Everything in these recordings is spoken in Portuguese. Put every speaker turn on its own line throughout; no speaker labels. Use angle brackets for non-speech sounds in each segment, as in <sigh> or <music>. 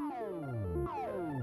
Oh.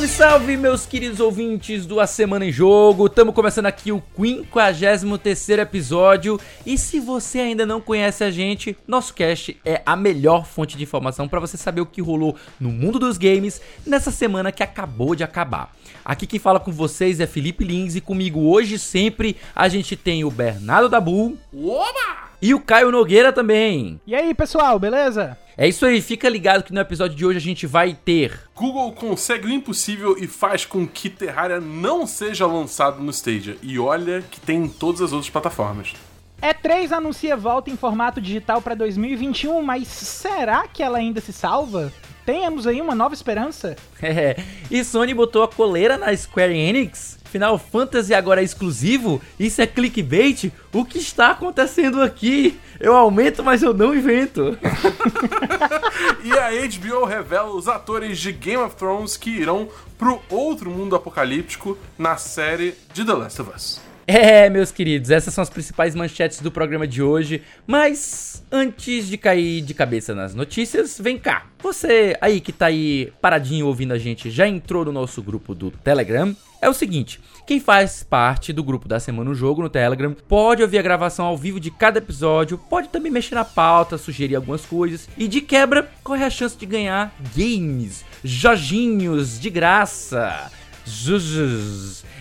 Salve, salve, meus queridos ouvintes do A Semana em Jogo. Estamos começando aqui o 53 episódio. E se você ainda não conhece a gente, nosso cast é a melhor fonte de informação para você saber o que rolou no mundo dos games nessa semana que acabou de acabar. Aqui quem fala com vocês é Felipe Lins e comigo hoje sempre a gente tem o Bernardo Dabu.
Oba!
E o Caio Nogueira também.
E aí, pessoal, beleza?
É isso aí, fica ligado que no episódio de hoje a gente vai ter.
Google consegue o impossível e faz com que Terraria não seja lançado no Stadia. E olha que tem em todas as outras plataformas.
E3 anuncia volta em formato digital para 2021, mas será que ela ainda se salva? Temos aí uma nova esperança?
É, <laughs> e Sony botou a coleira na Square Enix? Final Fantasy agora é exclusivo? Isso é clickbait? O que está acontecendo aqui? Eu aumento, mas eu não invento. <laughs>
e a HBO revela os atores de Game of Thrones que irão pro outro mundo apocalíptico na série de The Last of Us.
É, meus queridos, essas são as principais manchetes do programa de hoje. Mas antes de cair de cabeça nas notícias, vem cá. Você aí que tá aí paradinho ouvindo a gente, já entrou no nosso grupo do Telegram? É o seguinte, quem faz parte do grupo da Semana no Jogo no Telegram pode ouvir a gravação ao vivo de cada episódio, pode também mexer na pauta, sugerir algumas coisas e de quebra corre a chance de ganhar games, Jorginhos de graça.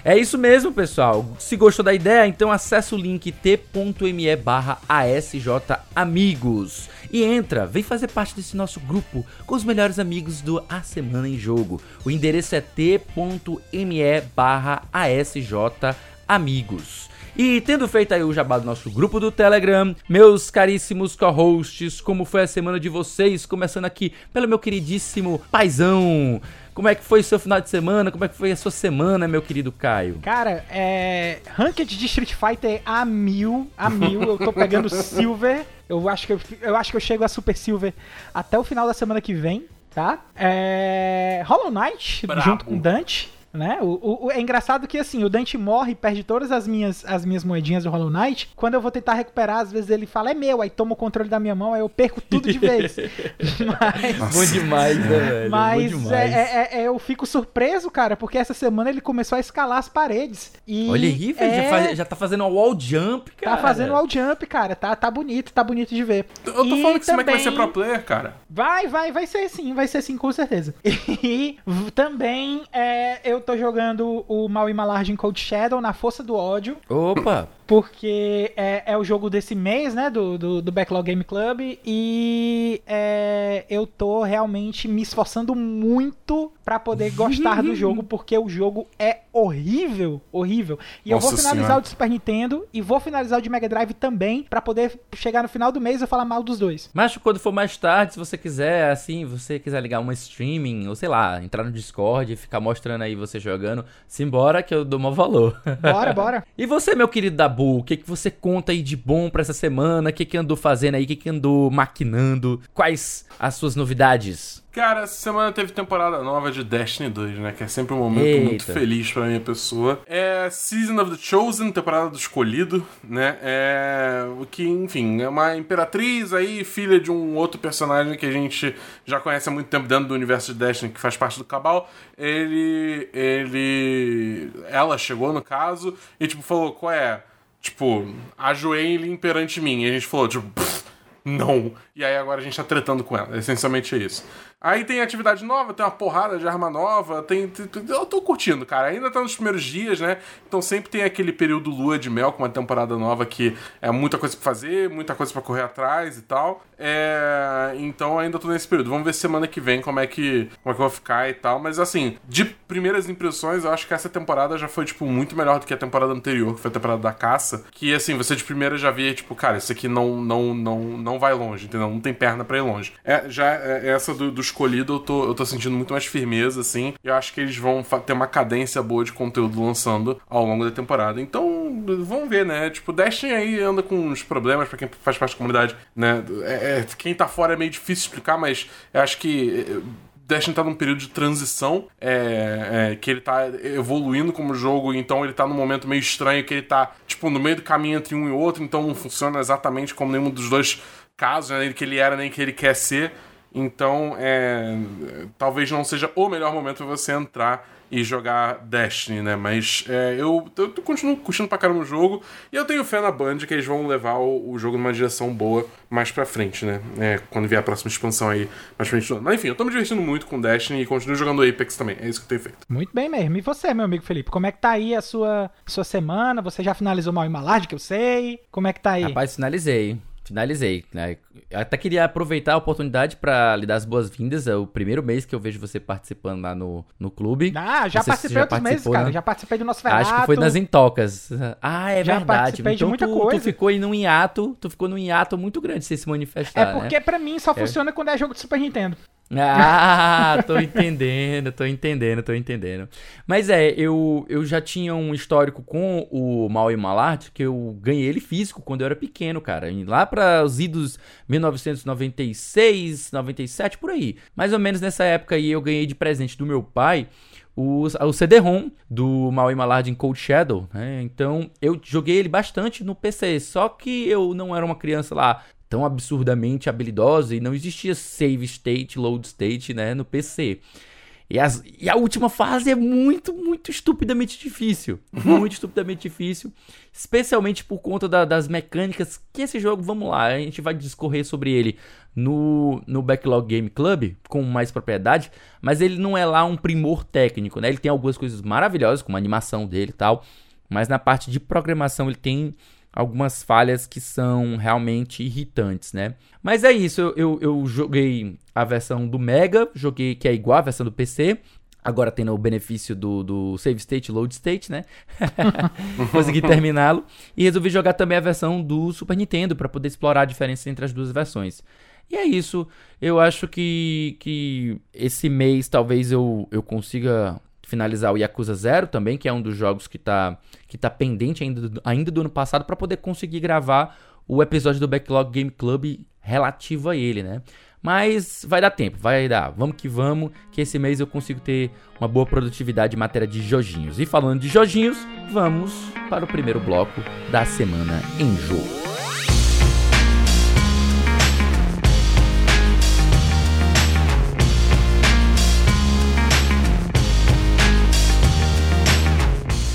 É isso mesmo, pessoal. Se gostou da ideia, então acessa o link t.me barra amigos e entra, vem fazer parte desse nosso grupo com os melhores amigos do A Semana em Jogo. O endereço é t.me barra amigos. E tendo feito aí o jabá do nosso grupo do Telegram, meus caríssimos co-hosts, como foi a semana de vocês? Começando aqui pelo meu queridíssimo paizão. Como é que foi o seu final de semana? Como é que foi a sua semana, meu querido Caio?
Cara, é. Ranked de Street Fighter a mil, a mil. Eu tô pegando <laughs> Silver. Eu acho, que eu, eu acho que eu chego a Super Silver até o final da semana que vem, tá? É. Hollow Knight, Bravo. junto com Dante né? O, o, é engraçado que assim, o Dante morre e perde todas as minhas, as minhas moedinhas do Hollow Knight. Quando eu vou tentar recuperar, às vezes ele fala, é meu, aí toma o controle da minha mão, aí eu perco tudo de vez. <laughs>
mas, bom demais, né, velho?
Mas demais. É, é, é, eu fico surpreso, cara, porque essa semana ele começou a escalar as paredes. E
Olha aí, velho, já, faz, já, tá fazendo um wall jump,
cara. Tá fazendo wall jump, cara. Tá, tá bonito, tá bonito de ver.
Eu tô e falando que também... vai ser pro player, cara.
Vai, vai, vai ser sim, vai ser sim, com certeza. <laughs> E também é, eu tô jogando o Maui Malarge em Cold Shadow na Força do Ódio.
Opa!
Porque é, é o jogo desse mês, né? Do, do, do Backlog Game Club. E é, eu tô realmente me esforçando muito para poder gostar do <laughs> jogo, porque o jogo é horrível, horrível. E Nossa eu vou finalizar senhora. o de Super Nintendo e vou finalizar o de Mega Drive também, para poder chegar no final do mês e falar mal dos dois.
Mas quando for mais tarde, se você quiser, assim, você quiser ligar uma streaming, ou sei lá, entrar no Discord e ficar mostrando aí você jogando, simbora que eu dou mau valor.
Bora, <laughs> bora.
e você, meu querido da o que, que você conta aí de bom para essa semana? O que, que andou fazendo aí? O que, que andou maquinando? Quais as suas novidades?
Cara, essa semana teve temporada nova de Destiny 2, né? Que é sempre um momento Eita. muito feliz pra minha pessoa. É Season of the Chosen, temporada do Escolhido, né? É. O que, enfim, é uma imperatriz aí, filha de um outro personagem que a gente já conhece há muito tempo dentro do universo de Destiny, que faz parte do Cabal. Ele. Ele. Ela chegou no caso e, tipo, falou: qual é? Tipo, ajoelhe perante mim. E a gente falou, tipo, não. E aí agora a gente tá tretando com ela. Essencialmente é isso. Aí tem atividade nova, tem uma porrada de arma nova, tem, Eu tô curtindo, cara. Ainda tá nos primeiros dias, né? Então sempre tem aquele período lua de mel com uma temporada nova que é muita coisa pra fazer, muita coisa para correr atrás e tal. É... Então ainda tô nesse período. Vamos ver semana que vem como é que como é que eu vou ficar e tal. Mas assim, de primeiras impressões, eu acho que essa temporada já foi, tipo, muito melhor do que a temporada anterior, que foi a temporada da caça. Que assim, você de primeira já via, tipo, cara, isso aqui não, não, não, não vai longe, entendeu? Não tem perna para ir longe. É, já é, essa do, do escolhido, eu tô, eu tô sentindo muito mais firmeza, assim. Eu acho que eles vão ter uma cadência boa de conteúdo lançando ao longo da temporada. Então, vamos ver, né? Tipo, Destiny aí anda com uns problemas para quem faz parte da comunidade, né? É, é, quem tá fora é meio difícil explicar, mas eu acho que Destiny tá num período de transição, é, é, que ele tá evoluindo como jogo, então ele tá num momento meio estranho, que ele tá, tipo, no meio do caminho entre um e outro, então não funciona exatamente como nenhum dos dois casos, né, que ele era nem que ele quer ser. Então, é, talvez não seja o melhor momento para você entrar e jogar Destiny, né? Mas é, eu, eu, eu, continuo curtindo pra caramba o jogo e eu tenho fé na Band que eles vão levar o, o jogo numa direção boa mais pra frente, né? É, quando vier a próxima expansão aí mais pra frente. Mas enfim, eu tô me divertindo muito com Destiny e continuo jogando Apex também. É isso que eu tenho feito.
Muito bem mesmo. E você, meu amigo Felipe, como é que tá aí a sua, sua semana? Você já finalizou mal em Malard, que eu sei? Como é que tá aí?
Rapaz, finalizei finalizei, né? Até queria aproveitar a oportunidade para lhe dar as boas-vindas. É o primeiro mês que eu vejo você participando lá no, no clube.
Ah, já participei já outros meses, cara. Né? Já participei do nosso
Acho que foi nas intocas. Ah, é já verdade.
Participei então, de muita
tu,
coisa.
Tu ficou em um hiato, tu ficou num hiato muito grande sem se manifestar,
É porque
né?
pra mim só é. funciona quando é jogo de Super Nintendo.
Ah, tô entendendo, tô entendendo, tô entendendo. Mas é, eu, eu já tinha um histórico com o Mal e Malart, que eu ganhei ele físico quando eu era pequeno, cara. Lá para os idos 1996, 97, por aí. Mais ou menos nessa época aí eu ganhei de presente do meu pai o, o CD-ROM do Mal e Malard em Cold Shadow, né? Então eu joguei ele bastante no PC, só que eu não era uma criança lá tão absurdamente habilidosa e não existia save state, load state, né, no PC. E, as, e a última fase é muito, muito estupidamente difícil. Muito estupidamente difícil. Especialmente por conta da, das mecânicas que esse jogo, vamos lá, a gente vai discorrer sobre ele no, no Backlog Game Club com mais propriedade. Mas ele não é lá um primor técnico, né? Ele tem algumas coisas maravilhosas, como a animação dele e tal. Mas na parte de programação ele tem algumas falhas que são realmente irritantes, né? Mas é isso, eu, eu, eu, joguei a versão do Mega, joguei que é igual a versão do PC. Agora tendo o benefício do, do Save State Load State, né? <laughs> Consegui terminá-lo. E resolvi jogar também a versão do Super Nintendo para poder explorar a diferença entre as duas versões. E é isso. Eu acho que, que esse mês talvez eu, eu consiga finalizar o Yakuza Zero também, que é um dos jogos que está que tá pendente ainda, ainda do ano passado, para poder conseguir gravar o episódio do Backlog Game Club relativo a ele, né? Mas vai dar tempo, vai dar. Vamos que vamos, que esse mês eu consigo ter uma boa produtividade em matéria de joginhos. E falando de joginhos, vamos para o primeiro bloco da semana em jogo.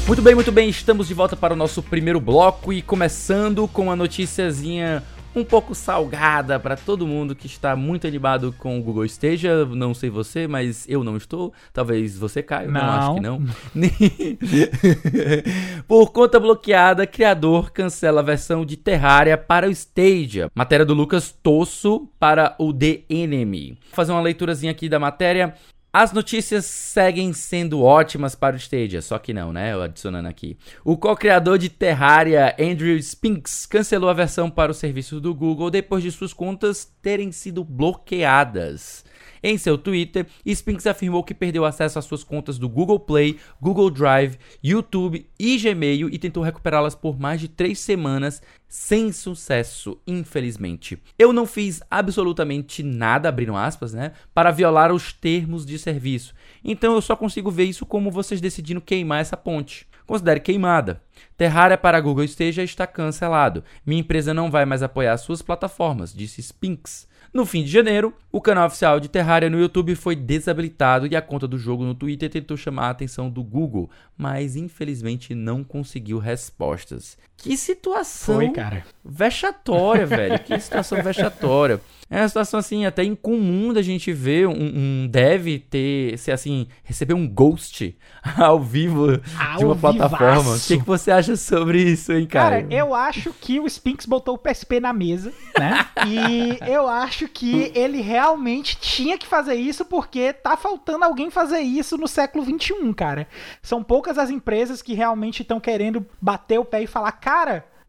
Muito bem, muito bem, estamos de volta para o nosso primeiro bloco e começando com uma noticiazinha um pouco salgada para todo mundo que está muito animado com o Google Stadia. Não sei você, mas eu não estou. Talvez você, Caio. Não, não acho que não. <laughs> Por conta bloqueada, criador cancela a versão de Terraria para o Stadia. Matéria do Lucas Tosso para o The Enemy. Vou fazer uma leiturazinha aqui da matéria. As notícias seguem sendo ótimas para o Stadia, só que não, né? Eu adicionando aqui. O co-criador de Terraria, Andrew Spinks, cancelou a versão para o serviço do Google depois de suas contas terem sido bloqueadas. Em seu Twitter, Spinks afirmou que perdeu acesso às suas contas do Google Play, Google Drive, YouTube e Gmail e tentou recuperá-las por mais de três semanas sem sucesso, infelizmente. Eu não fiz absolutamente nada, abrindo aspas, né, para violar os termos de serviço. Então eu só consigo ver isso como vocês decidindo queimar essa ponte. Considere queimada. Terraria para Google Stadia está cancelado. Minha empresa não vai mais apoiar suas plataformas, disse Spinks. No fim de janeiro, o canal oficial de Terraria no YouTube foi desabilitado e a conta do jogo no Twitter tentou chamar a atenção do Google, mas infelizmente não conseguiu respostas. Que situação
foi, cara.
vexatória, <laughs> velho. Que situação vexatória. É uma situação assim até incomum da gente ver um, um dev ter, ser assim, receber um ghost <laughs> ao vivo ao de uma vivaço. plataforma. O que, que você acha sobre isso, hein, cara?
Cara, eu acho que o Spinks botou o PSP na mesa, né? <laughs> e eu acho que ele realmente tinha que fazer isso porque tá faltando alguém fazer isso no século 21, cara. São poucas as empresas que realmente estão querendo bater o pé e falar, cara,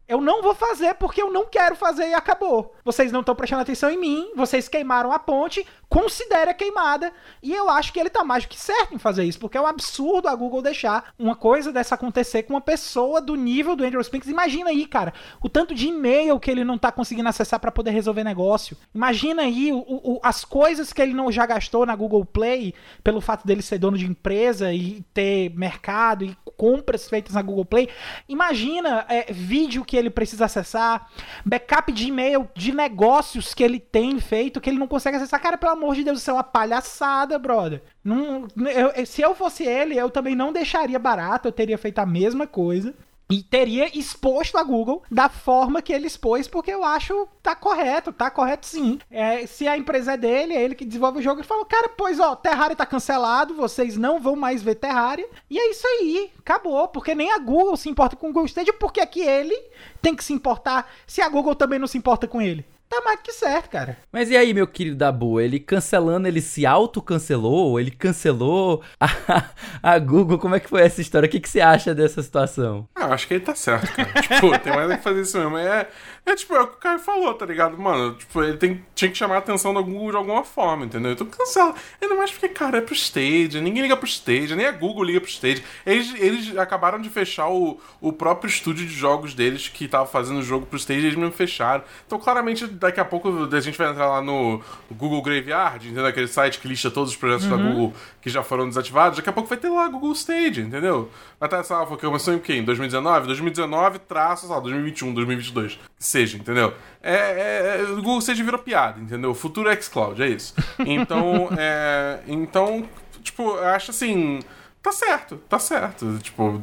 eu não vou fazer porque eu não quero fazer e acabou. Vocês não estão prestando atenção em mim, vocês queimaram a ponte, considere a queimada. E eu acho que ele tá mais do que certo em fazer isso, porque é um absurdo a Google deixar uma coisa dessa acontecer com uma pessoa do nível do Andrew Spinks. Imagina aí, cara, o tanto de e-mail que ele não tá conseguindo acessar para poder resolver negócio. Imagina aí o, o, as coisas que ele não já gastou na Google Play pelo fato dele ser dono de empresa e ter mercado e compras feitas na Google Play. Imagina é, vídeo que ele precisa acessar, backup de e-mail de negócios que ele tem feito que ele não consegue acessar. Cara, pelo amor de Deus, isso é uma palhaçada, brother. Não, eu, se eu fosse ele, eu também não deixaria barato, eu teria feito a mesma coisa e teria exposto a Google da forma que ele expôs, porque eu acho tá correto, tá correto sim. É, se a empresa é dele, é ele que desenvolve o jogo, ele falou, cara, pois ó, Terraria tá cancelado, vocês não vão mais ver Terraria, e é isso aí, acabou, porque nem a Google se importa com o Google Stadia, porque é que ele tem que se importar se a Google também não se importa com ele. Tá mais que certo, cara.
Mas e aí, meu querido Dabu? Ele cancelando, ele se auto-cancelou? Ele cancelou <laughs> a, a, Google? Como é que foi essa história? O que, que você acha dessa situação?
Ah, eu acho que ele tá certo, cara. <laughs> tipo, tem mais que fazer isso mesmo. É, é tipo, é o que o Caio falou, tá ligado? Mano, tipo, ele tem, tinha que chamar a atenção da Google de alguma forma, entendeu? Então cancela. Ainda mais porque, cara, é pro Stage, ninguém liga pro Stage, nem a Google liga pro Stage. Eles, eles acabaram de fechar o, o próprio estúdio de jogos deles que tava fazendo o jogo pro Stage, eles mesmo fecharam. Então, claramente, daqui a pouco a gente vai entrar lá no Google Graveyard, entendeu? Aquele site que lista todos os projetos uhum. da Google que já foram desativados. Daqui a pouco vai ter lá Google Stage, entendeu? Vai estar, sei lá, foi começou em o quê? Em 2019? 2019 traço, sei lá, 2021, 2022. Que seja, entendeu? É, é, é, o Google Stage virou piada, entendeu? O futuro é xCloud, é isso. Então, <laughs> é, então, tipo, eu acho assim tá certo, tá certo. Tipo,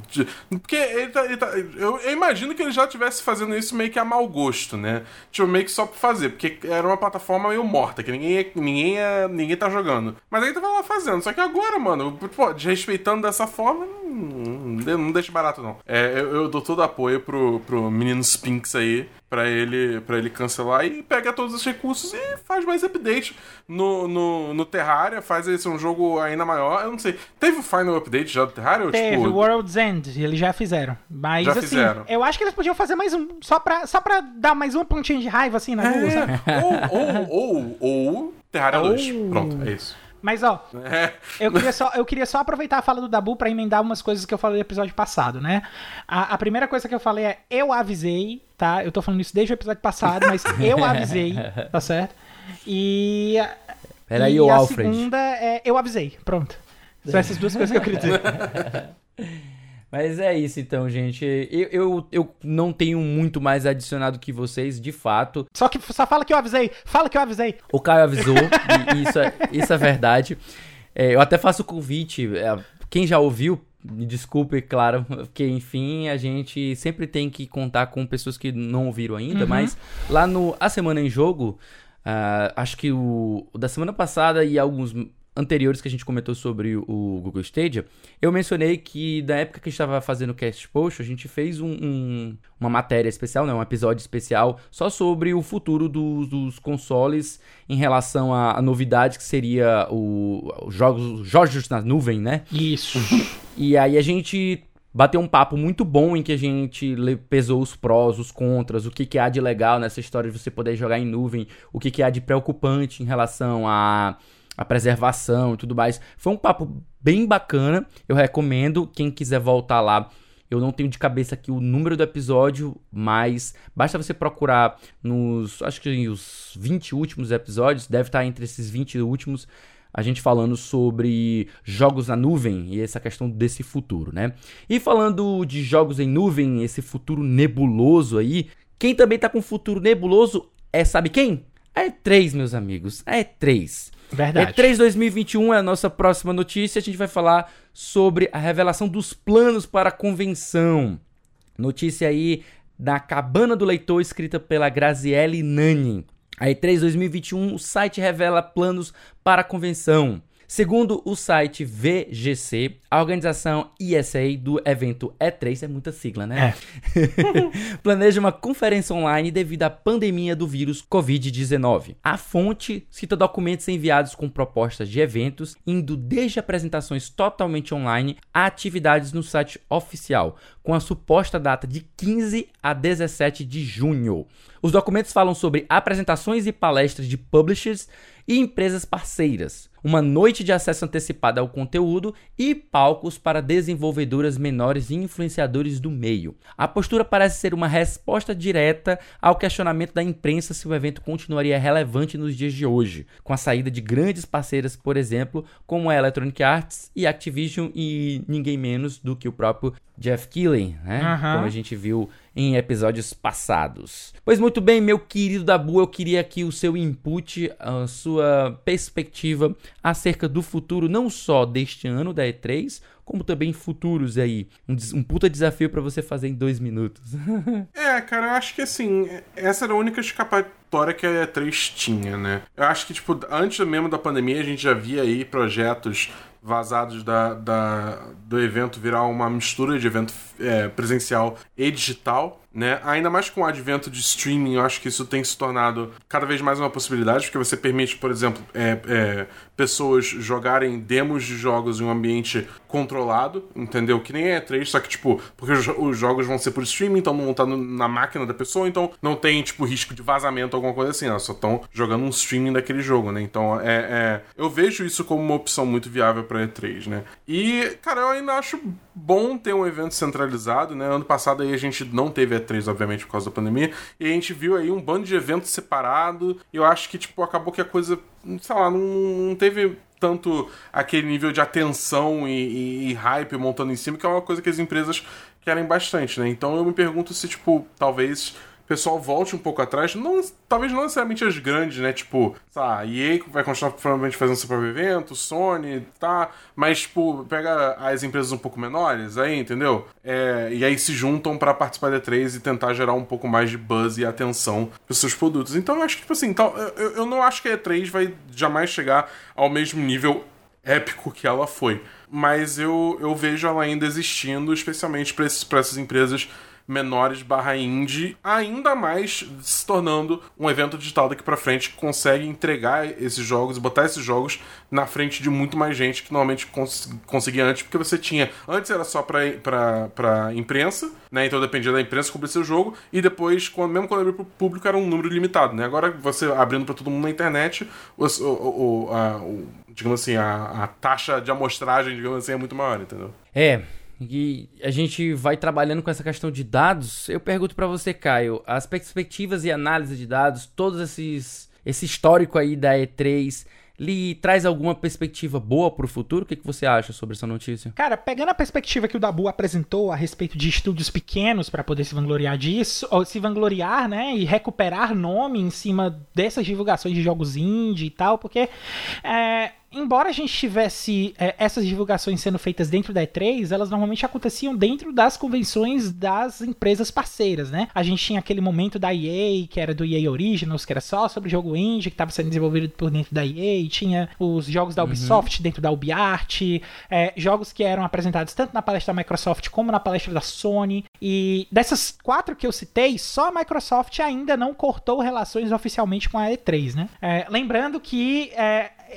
porque ele tá, ele tá eu, eu, imagino que ele já estivesse fazendo isso meio que a mau gosto, né? Tipo, meio que só pra fazer, porque era uma plataforma meio morta, que ninguém, ninguém, ninguém tá jogando. Mas aí tava lá fazendo. Só que agora, mano, pô, desrespeitando dessa forma, não, não deixa barato, não. É, eu, eu dou todo apoio pro, pro menino Spinks aí para ele para ele cancelar e pega todos os recursos e faz mais update no, no, no Terraria, faz esse um jogo ainda maior. Eu não sei. Teve o final update já do Terraria?
Teve, tipo... World's End, eles já fizeram. Mas já assim, fizeram. eu acho que eles podiam fazer mais um, só pra, só pra dar mais um pontinho de raiva assim na é. sabe?
Ou, ou, ou, ou Terraria 2. Pronto, é isso.
Mas, ó, é. eu, queria só, eu queria só aproveitar a fala do Dabu para emendar umas coisas que eu falei no episódio passado, né? A, a, primeira coisa que eu falei é: eu avisei, tá? Eu tô falando isso desde o episódio passado, mas <laughs> eu avisei, tá certo? E.
Peraí,
o
Alfred.
A segunda é: eu avisei. Pronto. São essas duas coisas que eu queria dizer. <laughs>
Mas é isso então, gente. Eu, eu, eu não tenho muito mais adicionado que vocês, de fato.
Só que só fala que eu avisei. Fala que eu avisei.
O Caio avisou, e isso é, isso é verdade. É, eu até faço o convite. É, quem já ouviu, me desculpe, claro, <laughs> porque enfim, a gente sempre tem que contar com pessoas que não ouviram ainda, uhum. mas lá no A Semana em Jogo, uh, acho que o, o da semana passada e alguns anteriores que a gente comentou sobre o Google Stadia, eu mencionei que na época que a gente estava fazendo o Cast Post, a gente fez um, um, uma matéria especial, né, um episódio especial só sobre o futuro dos, dos consoles em relação à, à, novidade que seria o, os jogos, jogos na nuvem, né?
Isso.
e aí a gente bateu um papo muito bom em que a gente pesou os prós, os contras, o que, que há de legal nessa história de você poder jogar em nuvem, o que, que há de preocupante em relação a a preservação e tudo mais. Foi um papo bem bacana. Eu recomendo quem quiser voltar lá. Eu não tenho de cabeça aqui o número do episódio, mas basta você procurar nos, acho que os 20 últimos episódios, deve estar entre esses 20 últimos, a gente falando sobre jogos na nuvem e essa questão desse futuro, né? E falando de jogos em nuvem, esse futuro nebuloso aí, quem também tá com futuro nebuloso é, sabe quem? É 3, meus amigos. É 3.
Verdade.
E3 2021 é a nossa próxima notícia. A gente vai falar sobre a revelação dos planos para a convenção. Notícia aí da Cabana do Leitor, escrita pela Graziele Nani. A E3 2021, o site revela planos para a convenção. Segundo o site VGC, a organização ESA do evento E3, é muita sigla, né? É. <laughs> planeja uma conferência online devido à pandemia do vírus Covid-19. A fonte cita documentos enviados com propostas de eventos, indo desde apresentações totalmente online a atividades no site oficial, com a suposta data de 15 a 17 de junho. Os documentos falam sobre apresentações e palestras de publishers e empresas parceiras, uma noite de acesso antecipado ao conteúdo e palcos para desenvolvedoras menores e influenciadores do meio. A postura parece ser uma resposta direta ao questionamento da imprensa se o evento continuaria relevante nos dias de hoje, com a saída de grandes parceiras, por exemplo, como a Electronic Arts e Activision e ninguém menos do que o próprio Jeff Keighley, né? Uhum. Como a gente viu em episódios passados. Pois muito bem, meu querido Dabu, eu queria aqui o seu input, a sua perspectiva acerca do futuro não só deste ano da E3, como também futuros aí. Um, um puta desafio para você fazer em dois minutos. <laughs>
é, cara, eu acho que assim, essa era a única escapatória que a E3 tinha, né? Eu acho que, tipo, antes mesmo da pandemia, a gente já via aí projetos vazados da, da, do evento virar uma mistura de evento é, presencial e digital né? Ainda mais com o advento de streaming, eu acho que isso tem se tornado cada vez mais uma possibilidade, porque você permite, por exemplo, é, é, pessoas jogarem demos de jogos em um ambiente controlado, entendeu? Que nem é 3, só que, tipo, porque os jogos vão ser por streaming, então não estar na máquina da pessoa, então não tem, tipo, risco de vazamento alguma coisa assim, elas só estão jogando um streaming daquele jogo, né? Então, é, é, eu vejo isso como uma opção muito viável para E3, né? E, cara, eu ainda acho bom ter um evento centralizado, né? Ano passado aí a gente não teve E3, obviamente, por causa da pandemia, e a gente viu aí um bando de eventos separado, e eu acho que, tipo, acabou que a coisa, sei lá, não, não teve tanto aquele nível de atenção e, e, e, hype montando em cima, que é uma coisa que as empresas querem bastante, né? Então eu me pergunto se, tipo, talvez pessoal volte um pouco atrás. Não, talvez não necessariamente as grandes, né? Tipo, tá, a EA vai continuar provavelmente fazendo próprio evento, Sony, tá. Mas, tipo, pega as empresas um pouco menores aí, entendeu? É, e aí se juntam para participar da E3 e tentar gerar um pouco mais de buzz e atenção pros seus produtos. Então eu acho que, tipo assim, tal, eu, eu não acho que a E3 vai jamais chegar ao mesmo nível épico que ela foi. Mas eu, eu vejo ela ainda existindo, especialmente para essas empresas menores barra indie, ainda mais se tornando um evento digital daqui para frente que consegue entregar esses jogos, botar esses jogos na frente de muito mais gente que normalmente cons conseguia antes, porque você tinha. Antes era só para imprensa, né? Então dependia da imprensa cobrir seu jogo, e depois, quando, mesmo quando abriu pro público, era um número limitado, né? Agora você abrindo para todo mundo na internet, o, o, o, a, o digamos assim, a, a taxa de amostragem, digamos assim, é muito maior, entendeu?
É, e a gente vai trabalhando com essa questão de dados, eu pergunto para você, Caio, as perspectivas e análise de dados, todos esses esse histórico aí da E3, lhe traz alguma perspectiva boa para o futuro? O que, que você acha sobre essa notícia?
Cara, pegando a perspectiva que o Dabu apresentou a respeito de estúdios pequenos para poder se vangloriar disso, ou se vangloriar, né, e recuperar nome em cima dessas divulgações de jogos indie e tal, porque é, embora a gente tivesse é, essas divulgações sendo feitas dentro da E3, elas normalmente aconteciam dentro das convenções das empresas parceiras, né? A gente tinha aquele momento da EA, que era do EA Originals, que era só sobre jogo indie, que estava sendo desenvolvido por dentro da EA, tinha os jogos da uhum. Ubisoft uhum. dentro da UbiArt, é, jogos que eram apresentados tanto na palestra da Microsoft como na palestra da Sony, e dessas quatro que eu citei, só a Microsoft ainda não cortou relações oficialmente com a E3, né? É, lembrando que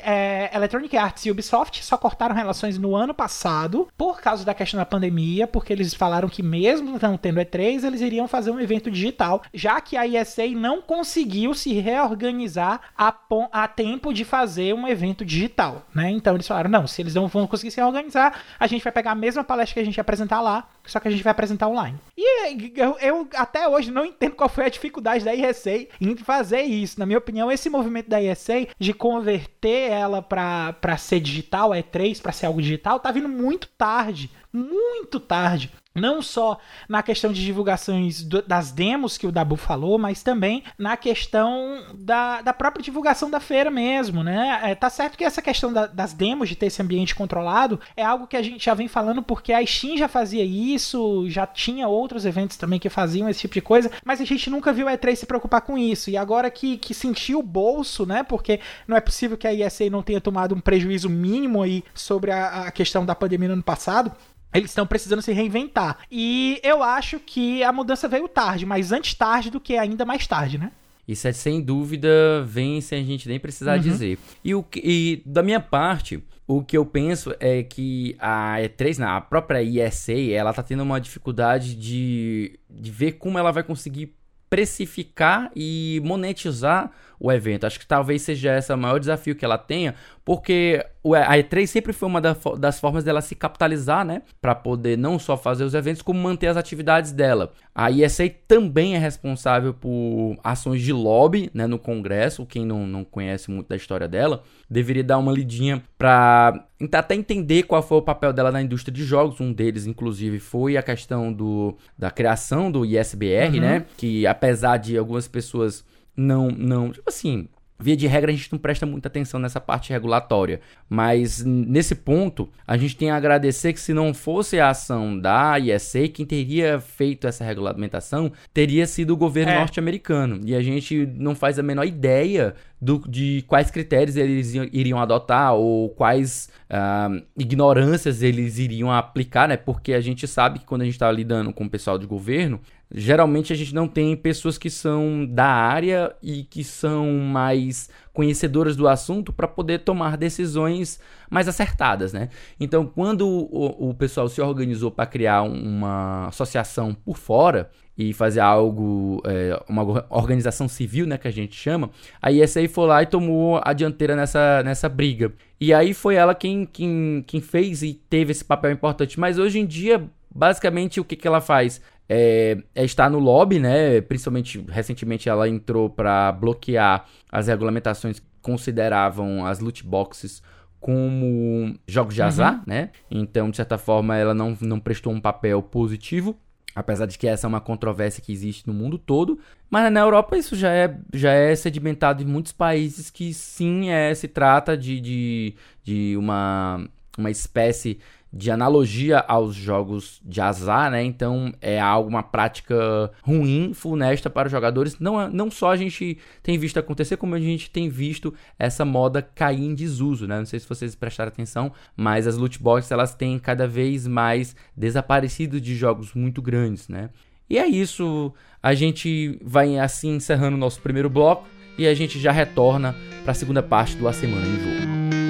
é, Electronic Arts e Ubisoft só cortaram relações no ano passado por causa da questão da pandemia, porque eles falaram que mesmo não tendo E3, eles iriam fazer um evento digital, já que a ESA não conseguiu se reorganizar a, a tempo de fazer um evento digital, né? Então eles falaram, não, se eles não vão conseguir se reorganizar, a gente vai pegar a mesma palestra que a gente apresentar lá, só que a gente vai apresentar online. E eu, eu até hoje não entendo qual foi a dificuldade da ESA em fazer isso. Na minha opinião, esse movimento da ESA de converter ela para ser digital, é 3 para ser algo digital, tá vindo muito tarde, muito tarde não só na questão de divulgações do, das demos que o Dabu falou, mas também na questão da, da própria divulgação da feira mesmo, né? É, tá certo que essa questão da, das demos, de ter esse ambiente controlado, é algo que a gente já vem falando porque a Steam já fazia isso, já tinha outros eventos também que faziam esse tipo de coisa, mas a gente nunca viu a E3 se preocupar com isso. E agora que, que sentiu o bolso, né? Porque não é possível que a ESA não tenha tomado um prejuízo mínimo aí sobre a, a questão da pandemia no ano passado. Eles estão precisando se reinventar. E eu acho que a mudança veio tarde, mas antes tarde do que ainda mais tarde, né?
Isso é sem dúvida vem sem a gente nem precisar uhum. dizer. E, o, e da minha parte, o que eu penso é que a E3, a própria ESA, ela tá tendo uma dificuldade de, de ver como ela vai conseguir precificar e monetizar o evento. Acho que talvez seja esse o maior desafio que ela tenha, porque a E3 sempre foi uma das formas dela se capitalizar, né? Para poder não só fazer os eventos, como manter as atividades dela. A ESA também é responsável por ações de lobby, né? No Congresso. Quem não, não conhece muito da história dela, deveria dar uma lidinha para até entender qual foi o papel dela na indústria de jogos. Um deles, inclusive, foi a questão do, da criação do ISBR, uhum. né? Que apesar de algumas pessoas não, não, tipo assim, Via de regra, a gente não presta muita atenção nessa parte regulatória. Mas nesse ponto, a gente tem a agradecer que se não fosse a ação da ISA, quem teria feito essa regulamentação teria sido o governo é. norte-americano. E a gente não faz a menor ideia do, de quais critérios eles iriam adotar ou quais uh, ignorâncias eles iriam aplicar, né? Porque a gente sabe que quando a gente está lidando com o pessoal de governo, geralmente a gente não tem pessoas que são da área e que são mais conhecedoras do assunto para poder tomar decisões mais acertadas, né? Então, quando o, o pessoal se organizou para criar uma associação por fora e fazer algo, é, uma organização civil, né, que a gente chama, a ISA foi lá e tomou a dianteira nessa, nessa briga. E aí foi ela quem, quem, quem fez e teve esse papel importante. Mas hoje em dia, basicamente, o que, que ela faz? É, é estar no lobby, né? Principalmente recentemente ela entrou para bloquear as regulamentações que consideravam as loot boxes como jogos de azar, uhum. né? Então, de certa forma, ela não, não prestou um papel positivo, apesar de que essa é uma controvérsia que existe no mundo todo. Mas na Europa isso já é, já é sedimentado em muitos países que sim é, se trata de, de, de uma, uma espécie de analogia aos jogos de azar, né? Então é algo, uma prática ruim, funesta para os jogadores. Não, é, não só a gente tem visto acontecer, como a gente tem visto essa moda cair em desuso, né? Não sei se vocês prestaram atenção, mas as loot boxes elas têm cada vez mais desaparecido de jogos muito grandes, né? E é isso, a gente vai assim encerrando o nosso primeiro bloco e a gente já retorna para a segunda parte do A Semana em Jogo.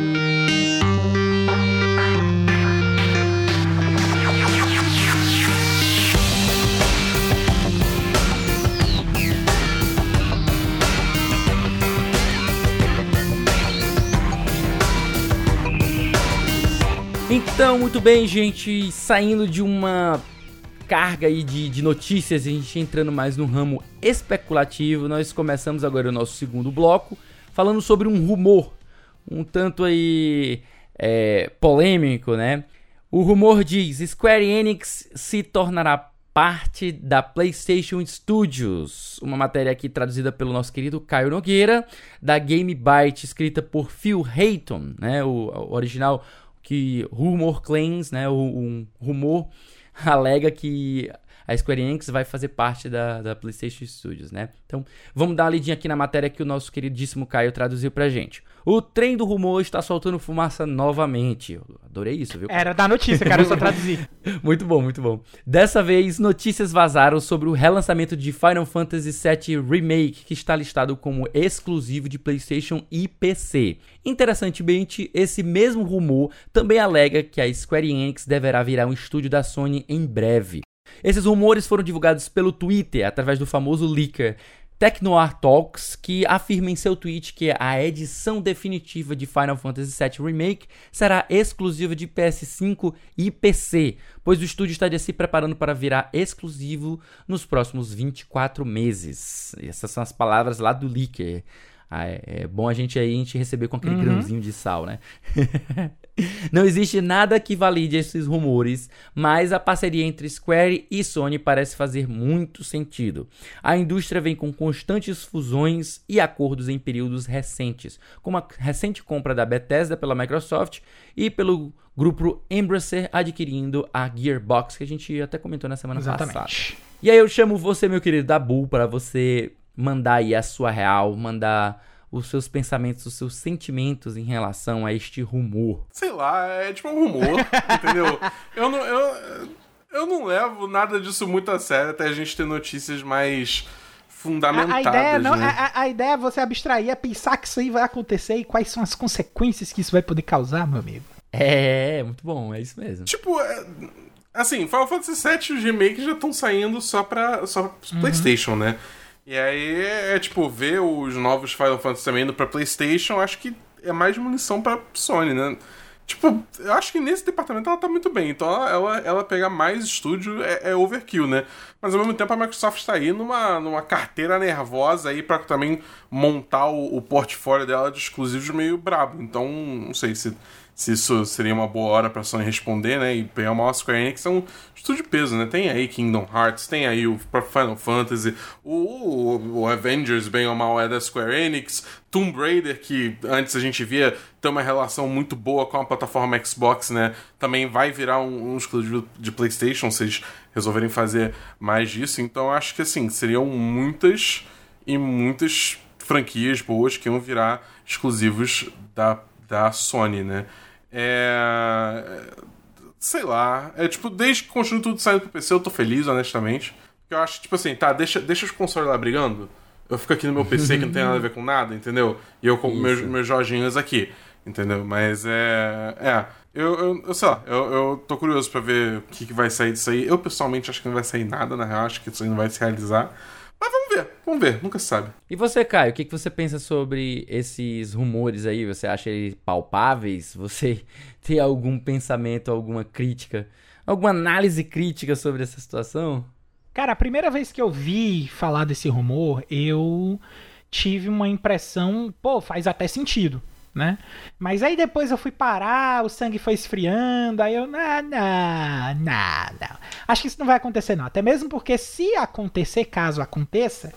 Então, muito bem, gente, saindo de uma carga aí de, de notícias, a gente entrando mais no ramo especulativo, nós começamos agora o nosso segundo bloco, falando sobre um rumor, um tanto aí é, polêmico, né? O rumor diz: Square Enix se tornará parte da PlayStation Studios. Uma matéria aqui traduzida pelo nosso querido Caio Nogueira, da Game Byte, escrita por Phil Hayton, né? O, o original que rumor claims, né, um rumor <laughs> alega que a Square Enix vai fazer parte da, da PlayStation Studios, né? Então, vamos dar uma lidinha aqui na matéria que o nosso queridíssimo Caio traduziu pra gente. O trem do rumor está soltando fumaça novamente. Eu adorei isso, viu?
Era da notícia, cara, eu só traduzi. <laughs>
muito bom, muito bom. Dessa vez, notícias vazaram sobre o relançamento de Final Fantasy VII Remake, que está listado como exclusivo de PlayStation e PC. Interessantemente, esse mesmo rumor também alega que a Square Enix deverá virar um estúdio da Sony em breve. Esses rumores foram divulgados pelo Twitter, através do famoso leaker Tecnoar Talks, que afirma em seu tweet que a edição definitiva de Final Fantasy VII Remake será exclusiva de PS5 e PC, pois o estúdio estaria se preparando para virar exclusivo nos próximos 24 meses. Essas são as palavras lá do leaker. Ah, é, é, bom a gente aí a gente receber com aquele uhum. grãozinho de sal, né? <laughs> <laughs> Não existe nada que valide esses rumores, mas a parceria entre Square e Sony parece fazer muito sentido. A indústria vem com constantes fusões e acordos em períodos recentes, como a recente compra da Bethesda pela Microsoft e pelo grupo Embracer adquirindo a Gearbox, que a gente até comentou na semana Exatamente. passada. E aí eu chamo você, meu querido Dabu, para você mandar aí a sua real, mandar os seus pensamentos, os seus sentimentos em relação a este rumor?
Sei lá, é tipo um rumor, <laughs> entendeu? Eu não, eu, eu não levo nada disso muito a sério até a gente ter notícias mais fundamentadas.
A, a ideia, não,
né?
a, a, ideia é você abstrair, é pensar que isso aí vai acontecer e quais são as consequências que isso vai poder causar, meu amigo.
É, muito bom, é isso mesmo.
Tipo, é, assim, Final Fantasy VII e os remakes já estão saindo só pra, só pra uhum. PlayStation, né? E aí é tipo, ver os novos Final Fantasy também indo pra PlayStation, acho que é mais munição pra Sony, né? Tipo, eu acho que nesse departamento ela tá muito bem. Então ela, ela, pegar mais estúdio é, é, overkill, né? Mas ao mesmo tempo a Microsoft está aí numa, numa carteira nervosa aí para também montar o, o portfólio dela de exclusivos meio brabo. Então, não sei se se isso seria uma boa hora pra Sony responder, né? E pegar uma Square Enix é um estúdio de peso, né? Tem aí Kingdom Hearts, tem aí o Final Fantasy, o, o, o Avengers, bem ou mal, é da Square Enix, Tomb Raider, que antes a gente via ter uma relação muito boa com a plataforma Xbox, né? Também vai virar um, um exclusivo de PlayStation, se eles resolverem fazer mais disso. Então acho que assim, seriam muitas e muitas franquias boas que iam virar exclusivos da, da Sony, né? É. Sei lá. É tipo, desde que continue tudo saindo pro PC, eu tô feliz, honestamente. Porque eu acho, tipo assim, tá, deixa, deixa os consoles lá brigando. Eu fico aqui no meu PC que não tem nada a ver com nada, entendeu? E eu com meus, meus Jorginhos aqui, entendeu? Mas é. É. Eu, eu, eu sei lá, eu, eu tô curioso pra ver o que, que vai sair disso aí. Eu pessoalmente acho que não vai sair nada, na real, acho que isso aí não vai se realizar. Mas vamos ver, vamos ver, nunca se sabe.
E você, Caio, o que, que você pensa sobre esses rumores aí? Você acha eles palpáveis? Você <laughs> tem algum pensamento, alguma crítica, alguma análise crítica sobre essa situação?
Cara, a primeira vez que eu vi falar desse rumor, eu tive uma impressão, pô, faz até sentido né? Mas aí depois eu fui parar, o sangue foi esfriando, aí eu, não, não, não, não. Acho que isso não vai acontecer não, até mesmo porque se acontecer, caso aconteça,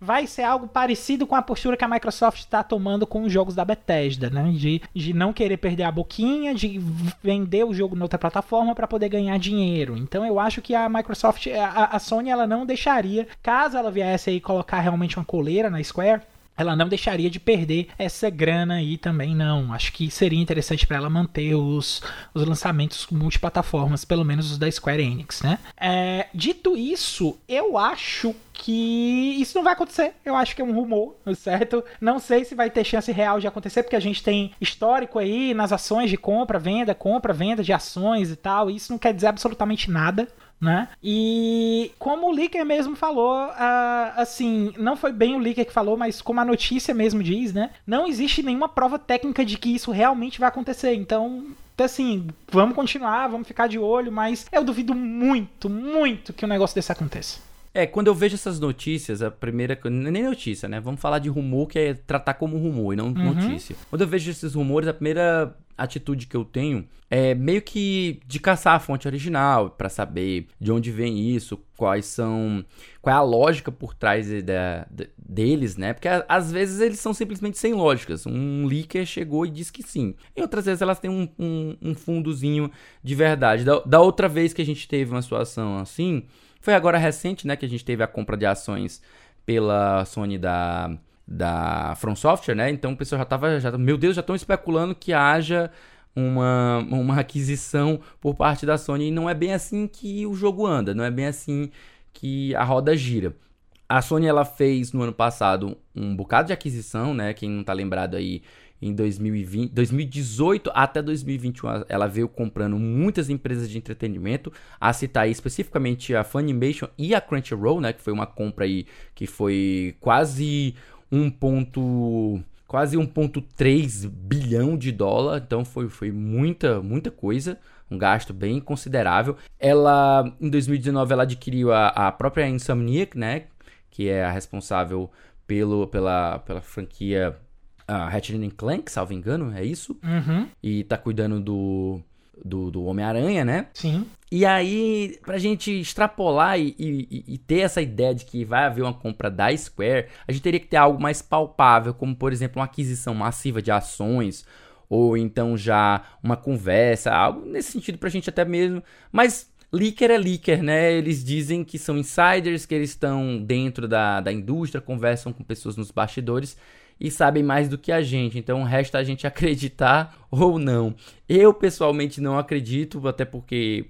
vai ser algo parecido com a postura que a Microsoft está tomando com os jogos da Bethesda, né? De, de não querer perder a boquinha, de vender o jogo noutra plataforma para poder ganhar dinheiro. Então eu acho que a Microsoft, a, a Sony, ela não deixaria, caso ela viesse aí colocar realmente uma coleira na Square, ela não deixaria de perder essa grana aí também, não. Acho que seria interessante para ela manter os, os lançamentos multiplataformas, pelo menos os da Square Enix, né? É, dito isso, eu acho que isso não vai acontecer. Eu acho que é um rumor, <laughs> certo? Não sei se vai ter chance real de acontecer, porque a gente tem histórico aí nas ações de compra, venda, compra, venda de ações e tal. E isso não quer dizer absolutamente nada né? E como o Licker mesmo falou, uh, assim, não foi bem o Licker que falou, mas como a notícia mesmo diz, né? Não existe nenhuma prova técnica de que isso realmente vai acontecer. Então, assim, vamos continuar, vamos ficar de olho, mas eu duvido muito, muito que um negócio desse aconteça.
É, quando eu vejo essas notícias, a primeira. Nem notícia, né? Vamos falar de rumor, que é tratar como rumor e não uhum. notícia. Quando eu vejo esses rumores, a primeira atitude que eu tenho é meio que de caçar a fonte original para saber de onde vem isso, quais são, qual é a lógica por trás de, de, deles, né? Porque às vezes eles são simplesmente sem lógicas. Um leaker chegou e disse que sim. E outras vezes elas têm um, um, um fundozinho de verdade. Da, da outra vez que a gente teve uma situação assim, foi agora recente, né? Que a gente teve a compra de ações pela Sony da da From Software, né? Então o pessoal já tava, já, meu Deus, já estão especulando que haja uma, uma aquisição por parte da Sony e não é bem assim que o jogo anda, não é bem assim que a roda gira. A Sony ela fez no ano passado um bocado de aquisição, né? Quem não tá lembrado aí, em 2020, 2018 até 2021 ela veio comprando muitas empresas de entretenimento, a citar aí especificamente a Funimation e a Crunchyroll, né, que foi uma compra aí que foi quase um ponto quase 1.3 bilhão de dólar, então foi, foi muita muita coisa, um gasto bem considerável. Ela em 2019 ela adquiriu a, a própria Insomniac, né, que é a responsável pelo, pela, pela franquia uh, Ratchet Clank, salvo engano, é isso?
Uhum.
E tá cuidando do do, do Homem-Aranha, né?
Sim.
E aí, pra gente extrapolar e, e, e, ter essa ideia de que vai haver uma compra da Square, a gente teria que ter algo mais palpável, como por exemplo uma aquisição massiva de ações, ou então já uma conversa, algo nesse sentido pra gente até mesmo. Mas leaker é leaker, né? Eles dizem que são insiders, que eles estão dentro da, da indústria, conversam com pessoas nos bastidores e sabem mais do que a gente. Então resta a gente <laughs> acreditar ou não. Eu pessoalmente não acredito, até porque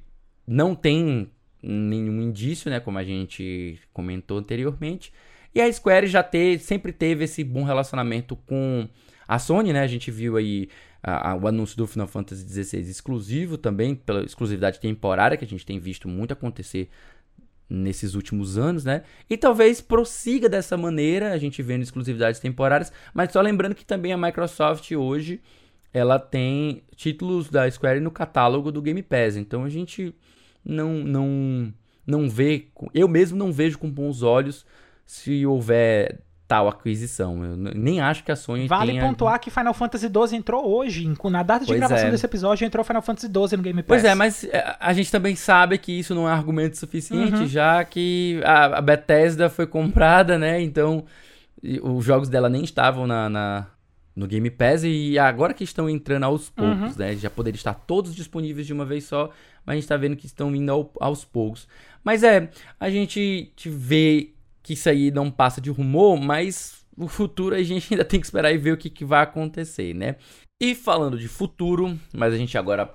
não tem nenhum indício, né, como a gente comentou anteriormente. E a Square já te, sempre teve esse bom relacionamento com a Sony, né? A gente viu aí a, a, o anúncio do Final Fantasy XVI exclusivo também, pela exclusividade temporária, que a gente tem visto muito acontecer nesses últimos anos, né? E talvez prossiga dessa maneira, a gente vendo exclusividades temporárias, mas só lembrando que também a Microsoft hoje ela tem títulos da Square no catálogo do Game Pass. Então a gente não não não vê, eu mesmo não vejo com bons olhos se houver tal aquisição. Eu nem acho que a Sony
vale
tenha...
Pontuar que Final Fantasy XII entrou hoje, na data de pois gravação é. desse episódio, entrou Final Fantasy XII no Game Pass.
Pois é, mas é, a gente também sabe que isso não é argumento suficiente, uhum. já que a, Bethesda foi comprada, né? Então, os jogos dela nem estavam na, na no Game Pass e agora que estão entrando aos poucos, uhum. né? Já poderiam estar todos disponíveis de uma vez só, mas a gente está vendo que estão vindo ao, aos poucos. Mas é, a gente vê que isso aí não passa de rumor, mas o futuro a gente <laughs> ainda tem que esperar e ver o que, que vai acontecer, né? E falando de futuro, mas a gente agora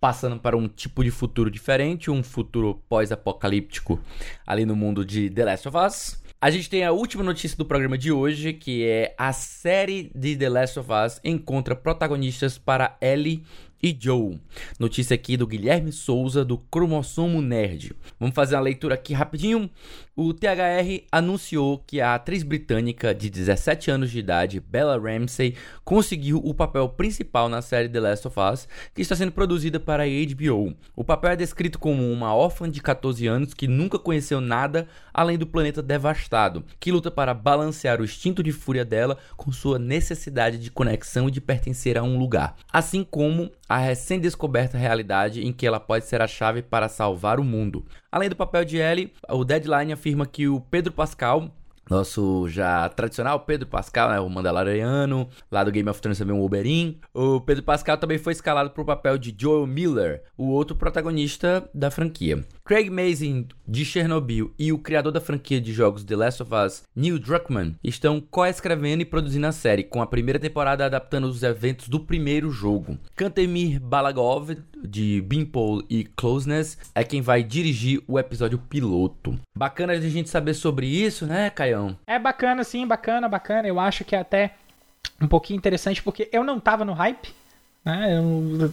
passando para um tipo de futuro diferente, um futuro pós-apocalíptico ali no mundo de The Last of Us. A gente tem a última notícia do programa de hoje, que é a série de The Last of Us encontra protagonistas para Ellie e Joe. Notícia aqui do Guilherme Souza do Cromossomo Nerd. Vamos fazer uma leitura aqui rapidinho. O THR anunciou que a atriz britânica de 17 anos de idade, Bella Ramsey, conseguiu o papel principal na série The Last of Us, que está sendo produzida para a HBO. O papel é descrito como uma órfã de 14 anos que nunca conheceu nada além do planeta devastado, que luta para balancear o instinto de fúria dela com sua necessidade de conexão e de pertencer a um lugar, assim como a recém-descoberta realidade em que ela pode ser a chave para salvar o mundo. Além do papel de Ellie, o Deadline afirma que o Pedro Pascal, nosso já tradicional Pedro Pascal, né, o Mandaloriano, lá do Game of Thrones também o Oberyn. O Pedro Pascal também foi escalado para o papel de Joel Miller, o outro protagonista da franquia. Craig Mazin, de Chernobyl, e o criador da franquia de jogos The Last of Us, Neil Druckmann, estão co-escrevendo e produzindo a série, com a primeira temporada adaptando os eventos do primeiro jogo. Kantemir Balagov, de Beanpole e Closeness, é quem vai dirigir o episódio piloto. Bacana a gente saber sobre isso, né, Caião?
É bacana, sim, bacana, bacana. Eu acho que é até um pouquinho interessante, porque eu não tava no hype, né? Eu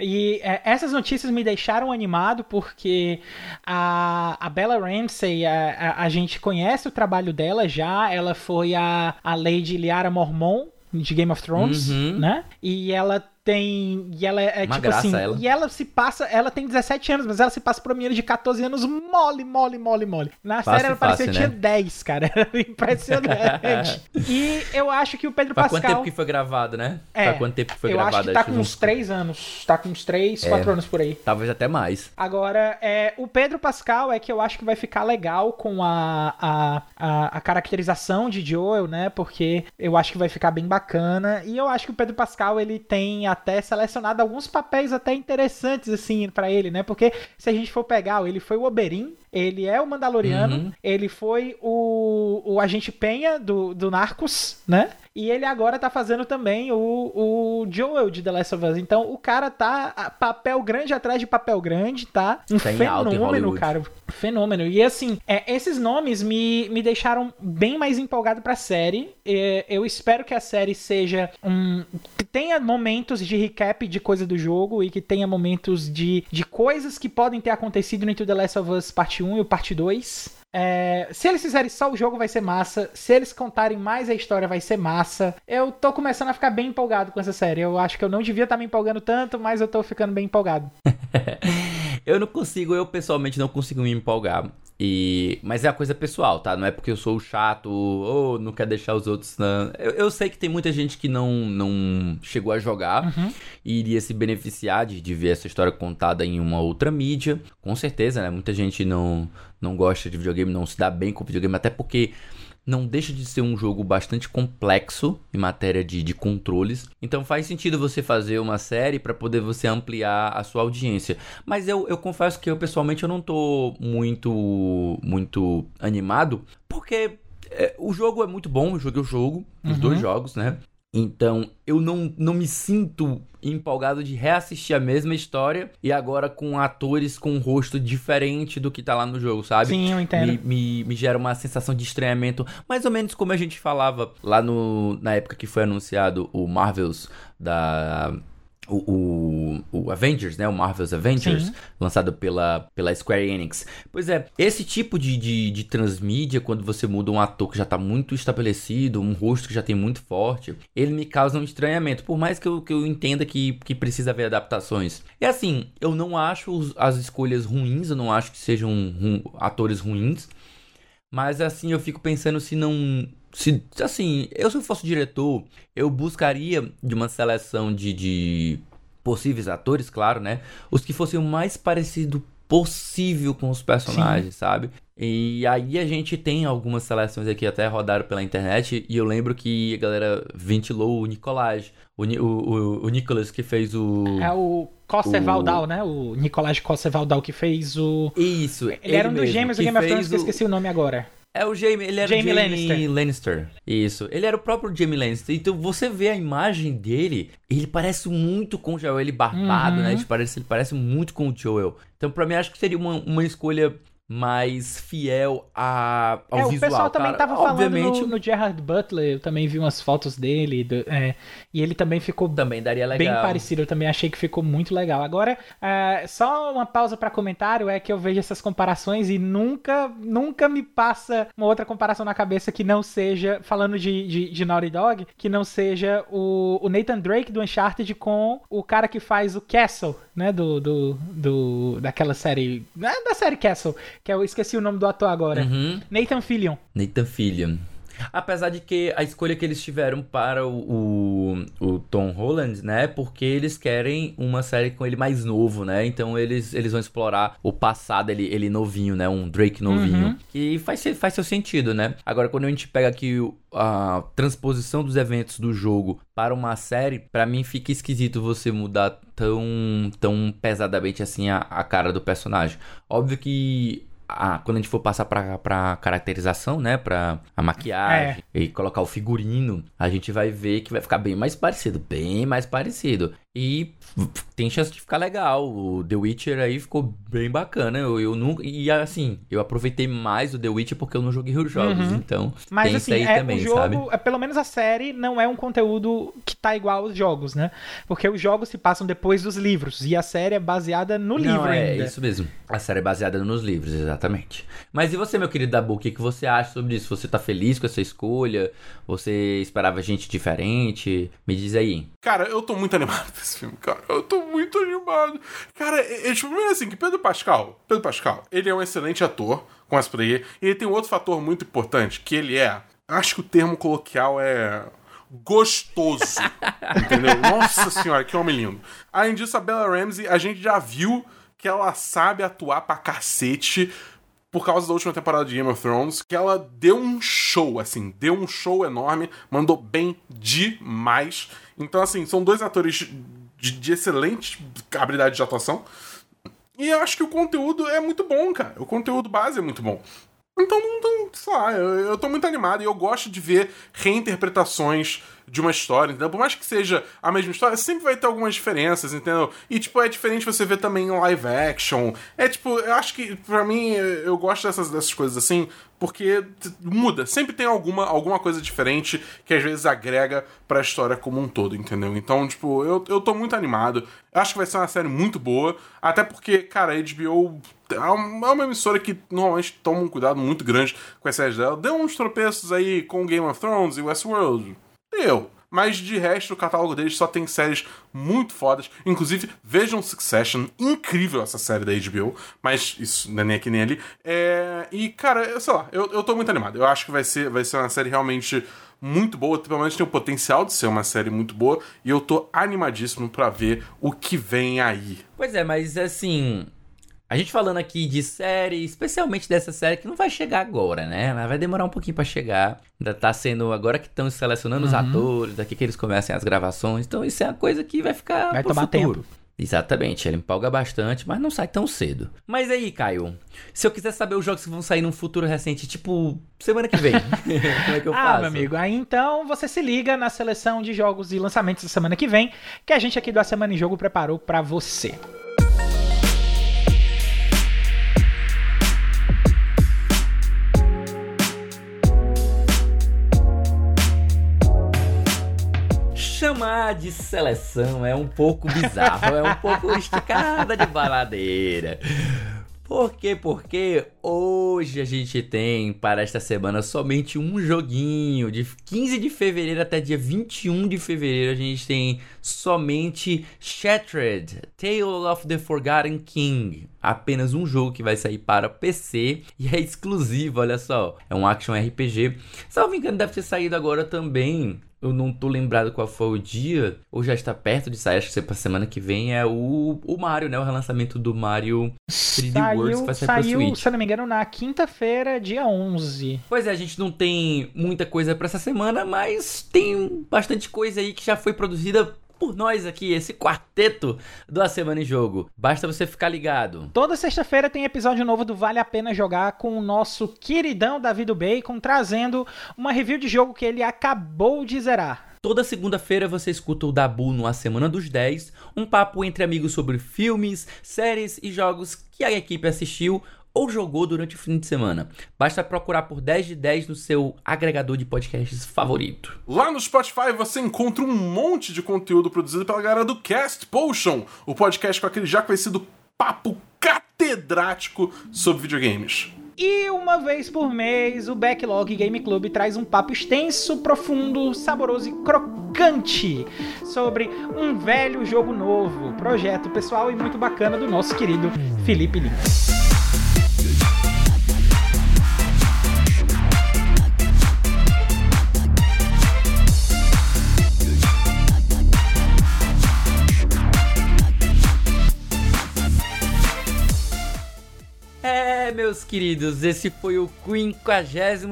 e é, essas notícias me deixaram animado porque a, a Bella Ramsey, a, a, a, gente conhece o trabalho dela já. Ela foi a, a Lady Liara Mormon de Game of Thrones, uhum. né? E ela tem. E ela é, é tipo assim. Ela. E ela se passa. Ela tem 17 anos, mas ela se passa por uma menina de 14 anos mole, mole, mole, mole. Na fácil, série ela parecia que né? tinha 10, cara. <laughs> Era impressionante. <laughs> e eu acho que o Pedro
Pra
Pascal.
quanto tempo que foi gravado, né? É. Pra quanto tempo que foi
eu
gravado?
Acho que tá com uns 3 anos. Tá com uns 3, 4 é, anos por aí.
Talvez até mais.
Agora, é, o Pedro Pascal é que eu acho que vai ficar legal com a, a, a, a caracterização de Joel, né? Porque eu acho que vai ficar bem bacana. E eu acho que o Pedro Pascal ele tem até selecionado alguns papéis até interessantes, assim, para ele, né? Porque se a gente for pegar, ele foi o Oberyn, ele é o Mandaloriano, uhum. ele foi o, o agente Penha do, do Narcos, né? E ele agora tá fazendo também o, o Joel de The Last of Us. Então o cara tá papel grande atrás de papel grande, tá? Um tá fenômeno, cara. Fenômeno. E assim, é, esses nomes me, me deixaram bem mais empolgado pra série. É, eu espero que a série seja um. que tenha momentos de recap de coisa do jogo e que tenha momentos de, de coisas que podem ter acontecido entre The Last of Us Parte 1 e o Parte 2. É, se eles fizerem só o jogo, vai ser massa. Se eles contarem mais a história, vai ser massa. Eu tô começando a ficar bem empolgado com essa série. Eu acho que eu não devia estar tá me empolgando tanto, mas eu tô ficando bem empolgado. <laughs>
eu não consigo, eu pessoalmente não consigo me empolgar. E, mas é a coisa pessoal, tá? Não é porque eu sou chato ou não quer deixar os outros. Não. Eu, eu, sei que tem muita gente que não, não chegou a jogar uhum. e iria se beneficiar de, de ver essa história contada em uma outra mídia. Com certeza, né? Muita gente não, não gosta de videogame, não se dá bem com videogame, até porque não deixa de ser um jogo bastante complexo em matéria de, de controles. Então faz sentido você fazer uma série para poder você ampliar a sua audiência. Mas eu, eu confesso que eu pessoalmente eu não tô muito muito animado, porque é, o jogo é muito bom, eu joguei o jogo, os uhum. dois jogos, né? Então, eu não, não me sinto empolgado de reassistir a mesma história e agora com atores com um rosto diferente do que tá lá no jogo, sabe?
Sim, eu entendo.
Me, me, me, gera uma sensação de estranhamento, mais ou menos como a gente falava lá no, na época que foi anunciado o Marvels da o, o, o, Avengers, né? O Marvel's Avengers, Sim. lançado pela, pela Square Enix. Pois é, esse tipo de, de, de, transmídia, quando você muda um ator que já tá muito estabelecido, um rosto que já tem muito forte, ele me causa um estranhamento, por mais que eu, que eu entenda que, que precisa haver adaptações. E assim, eu não acho as escolhas ruins, eu não acho que sejam rum, atores ruins, mas assim, eu fico pensando se não se, assim, eu se eu fosse diretor, eu buscaria de uma seleção de, de possíveis atores, claro, né? Os que fossem o mais parecido possível com os personagens, Sim. sabe? E aí a gente tem algumas seleções aqui até rodaram pela internet e eu lembro que a galera ventilou o Nicolás, o, o, o, Nicolas que fez o...
É o Cossevaldal, o... né? O Nicolás Cossevaldal que fez o...
Isso,
ele, ele era um dos gêmeos do Game of Thrones que eu esqueci o nome agora.
É o Jamie, ele era Jamie, Jamie Lannister. Lannister. Isso, ele era o próprio Jamie Lannister. Então você vê a imagem dele, ele parece muito com o Joel, ele barbado, uhum. né? Ele parece, ele parece muito com o Joel. Então para mim acho que seria uma, uma escolha mais fiel a, ao
é,
visual.
O pessoal também tava Obviamente, falando no, no, Gerard Butler, eu também vi umas fotos dele, do, é, e ele também ficou
também daria legal.
bem parecido, eu também achei que ficou muito legal. Agora, é, só uma pausa para comentário, é que eu vejo essas comparações e nunca, nunca me passa uma outra comparação na cabeça que não seja, falando de, de, de Naughty Dog, que não seja o, o Nathan Drake do Uncharted com o cara que faz o Castle, né, do, do, do daquela série, né, da série Castle, que eu esqueci o nome do ator agora. Uhum. Nathan Fillion.
Nathan Fillion. Apesar de que a escolha que eles tiveram para o, o, o, Tom Holland, né? Porque eles querem uma série com ele mais novo, né? Então eles, eles vão explorar o passado, ele, ele novinho, né? Um Drake novinho. Uhum. Que faz, faz seu sentido, né? Agora, quando a gente pega aqui a transposição dos eventos do jogo para uma série, para mim fica esquisito você mudar tão, tão pesadamente assim a, a cara do personagem. Óbvio que a, quando a gente for passar pra, pra caracterização, né? Pra a maquiagem é. e colocar o figurino, a gente vai ver que vai ficar bem mais parecido. Bem mais parecido. E tem chance de ficar legal. O The Witcher aí ficou bem bacana. Eu, eu nunca. E assim, eu aproveitei mais o The Witcher porque eu não joguei os jogos. Uhum. Então,
Mas, tem assim, isso aí é, também, o jogo, sabe? É, pelo menos a série não é um conteúdo que tá igual aos jogos, né? Porque os jogos se passam depois dos livros. E a série é baseada no não, livro
é,
ainda.
É isso mesmo. A série é baseada nos livros, exatamente. Mas e você, meu querido Dabu? O que, que você acha sobre isso? Você tá feliz com essa escolha? Você esperava gente diferente? Me diz aí.
Cara, eu tô muito animado <laughs> esse filme, cara. Eu tô muito animado. Cara, é, é, tipo, primeiro assim, que Pedro Pascal, Pedro Pascal, ele é um excelente ator, com as player, e ele tem um outro fator muito importante, que ele é, acho que o termo coloquial é gostoso. <laughs> entendeu? Nossa senhora, que homem lindo. Além disso, a Bella Ramsey, a gente já viu que ela sabe atuar pra cacete por causa da última temporada de Game of Thrones, que ela deu um show, assim, deu um show enorme, mandou bem demais. Então, assim, são dois atores de, de excelente habilidade de atuação. E eu acho que o conteúdo é muito bom, cara. O conteúdo base é muito bom. Então, não, sei lá, eu, eu tô muito animado e eu gosto de ver reinterpretações de uma história, entendeu? Por mais que seja a mesma história, sempre vai ter algumas diferenças, entendeu? E, tipo, é diferente você ver também em live action. É, tipo, eu acho que, pra mim, eu gosto dessas, dessas coisas assim, porque muda. Sempre tem alguma, alguma coisa diferente que às vezes agrega pra história como um todo, entendeu? Então, tipo, eu, eu tô muito animado. Eu acho que vai ser uma série muito boa, até porque, cara, a HBO é, é uma emissora que normalmente toma um cuidado muito grande com as séries dela. Deu uns tropeços aí com Game of Thrones e Westworld. Deu. Mas de resto, o catálogo deles só tem séries muito fodas. Inclusive, vejam Succession, incrível essa série da HBO. Mas isso não é nem aqui nem ali. É... E, cara, sei lá, eu, eu tô muito animado. Eu acho que vai ser, vai ser uma série realmente muito boa, pelo menos tem o potencial de ser uma série muito boa, e eu tô animadíssimo para ver o que vem aí.
Pois é, mas assim, a gente falando aqui de série, especialmente dessa série que não vai chegar agora, né? Mas vai demorar um pouquinho para chegar. Ainda tá sendo agora que estão selecionando uhum. os atores, daqui que eles começam as gravações. Então isso é uma coisa que vai ficar
vai tomar
futuro.
tempo.
Exatamente, ele empolga bastante, mas não sai tão cedo. Mas aí, Caio, se eu quiser saber os jogos que vão sair num futuro recente, tipo semana que vem, <laughs> como é que eu ah, faço?
Ah, meu amigo, aí então você se liga na seleção de jogos e lançamentos da semana que vem, que a gente aqui do A Semana em Jogo preparou para você.
Chamar falar de seleção é um pouco bizarro, é um pouco <laughs> esticada de baladeira. Por quê? Porque hoje a gente tem para esta semana somente um joguinho. De 15 de fevereiro até dia 21 de fevereiro a gente tem somente Shattered Tale of the Forgotten King. Apenas um jogo que vai sair para PC e é exclusivo, olha só. É um action RPG. Salvo engano, deve ter saído agora também eu não tô lembrado qual foi o dia, ou já está perto de sair, acho que ser pra semana que vem, é o, o Mario, né? O relançamento do Mario 3D
saiu, World vai sair saiu, pra Switch. se eu não me engano, na quinta-feira, dia 11.
Pois é, a gente não tem muita coisa para essa semana, mas tem bastante coisa aí que já foi produzida por nós aqui, esse quarteto do A Semana em Jogo. Basta você ficar ligado.
Toda sexta-feira tem episódio novo do Vale a Pena Jogar com o nosso queridão David Bacon, trazendo uma review de jogo que ele acabou de zerar.
Toda segunda-feira você escuta o Dabu no A Semana dos 10, um papo entre amigos sobre filmes, séries e jogos que a equipe assistiu ou jogou durante o fim de semana. Basta procurar por 10 de 10 no seu agregador de podcasts favorito.
Lá no Spotify você encontra um monte de conteúdo produzido pela galera do Cast Potion, o podcast com aquele já conhecido papo catedrático sobre videogames.
E uma vez por mês, o Backlog Game Club traz um papo extenso, profundo, saboroso e crocante sobre um velho jogo novo, projeto pessoal e muito bacana do nosso querido Felipe Lins.
Meus queridos, esse foi o 53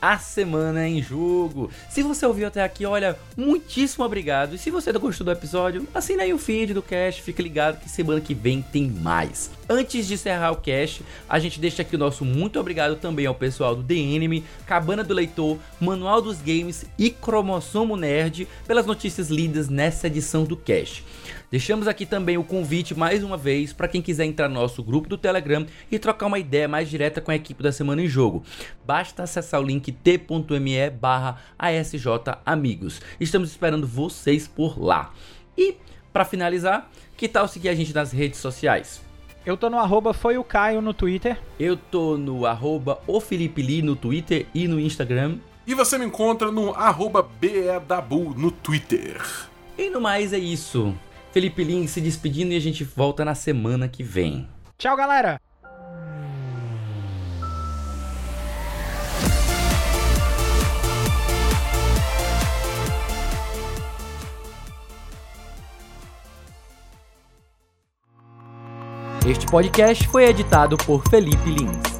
a semana em jogo. Se você ouviu até aqui, olha, muitíssimo obrigado. E se você gostou do episódio, assina aí o feed do cast, fique ligado que semana que vem tem mais. Antes de encerrar o cast, a gente deixa aqui o nosso muito obrigado também ao pessoal do The Enemy, Cabana do Leitor, Manual dos Games e Cromossomo Nerd pelas notícias lidas nessa edição do cast. Deixamos aqui também o convite mais uma vez para quem quiser entrar no nosso grupo do Telegram e trocar uma ideia mais direta com a equipe da Semana em Jogo. Basta acessar o link t.me barra Amigos. Estamos esperando vocês por lá. E, para finalizar, que tal seguir a gente nas redes sociais?
Eu tô no arroba foi o Caio no Twitter.
Eu tô no arroba o Felipe Lee no Twitter e no Instagram.
E você me encontra no arroba BEDABU no Twitter.
E no mais é isso. Felipe Lins se despedindo e a gente volta na semana que vem.
Tchau, galera!
Este podcast foi editado por Felipe Lins.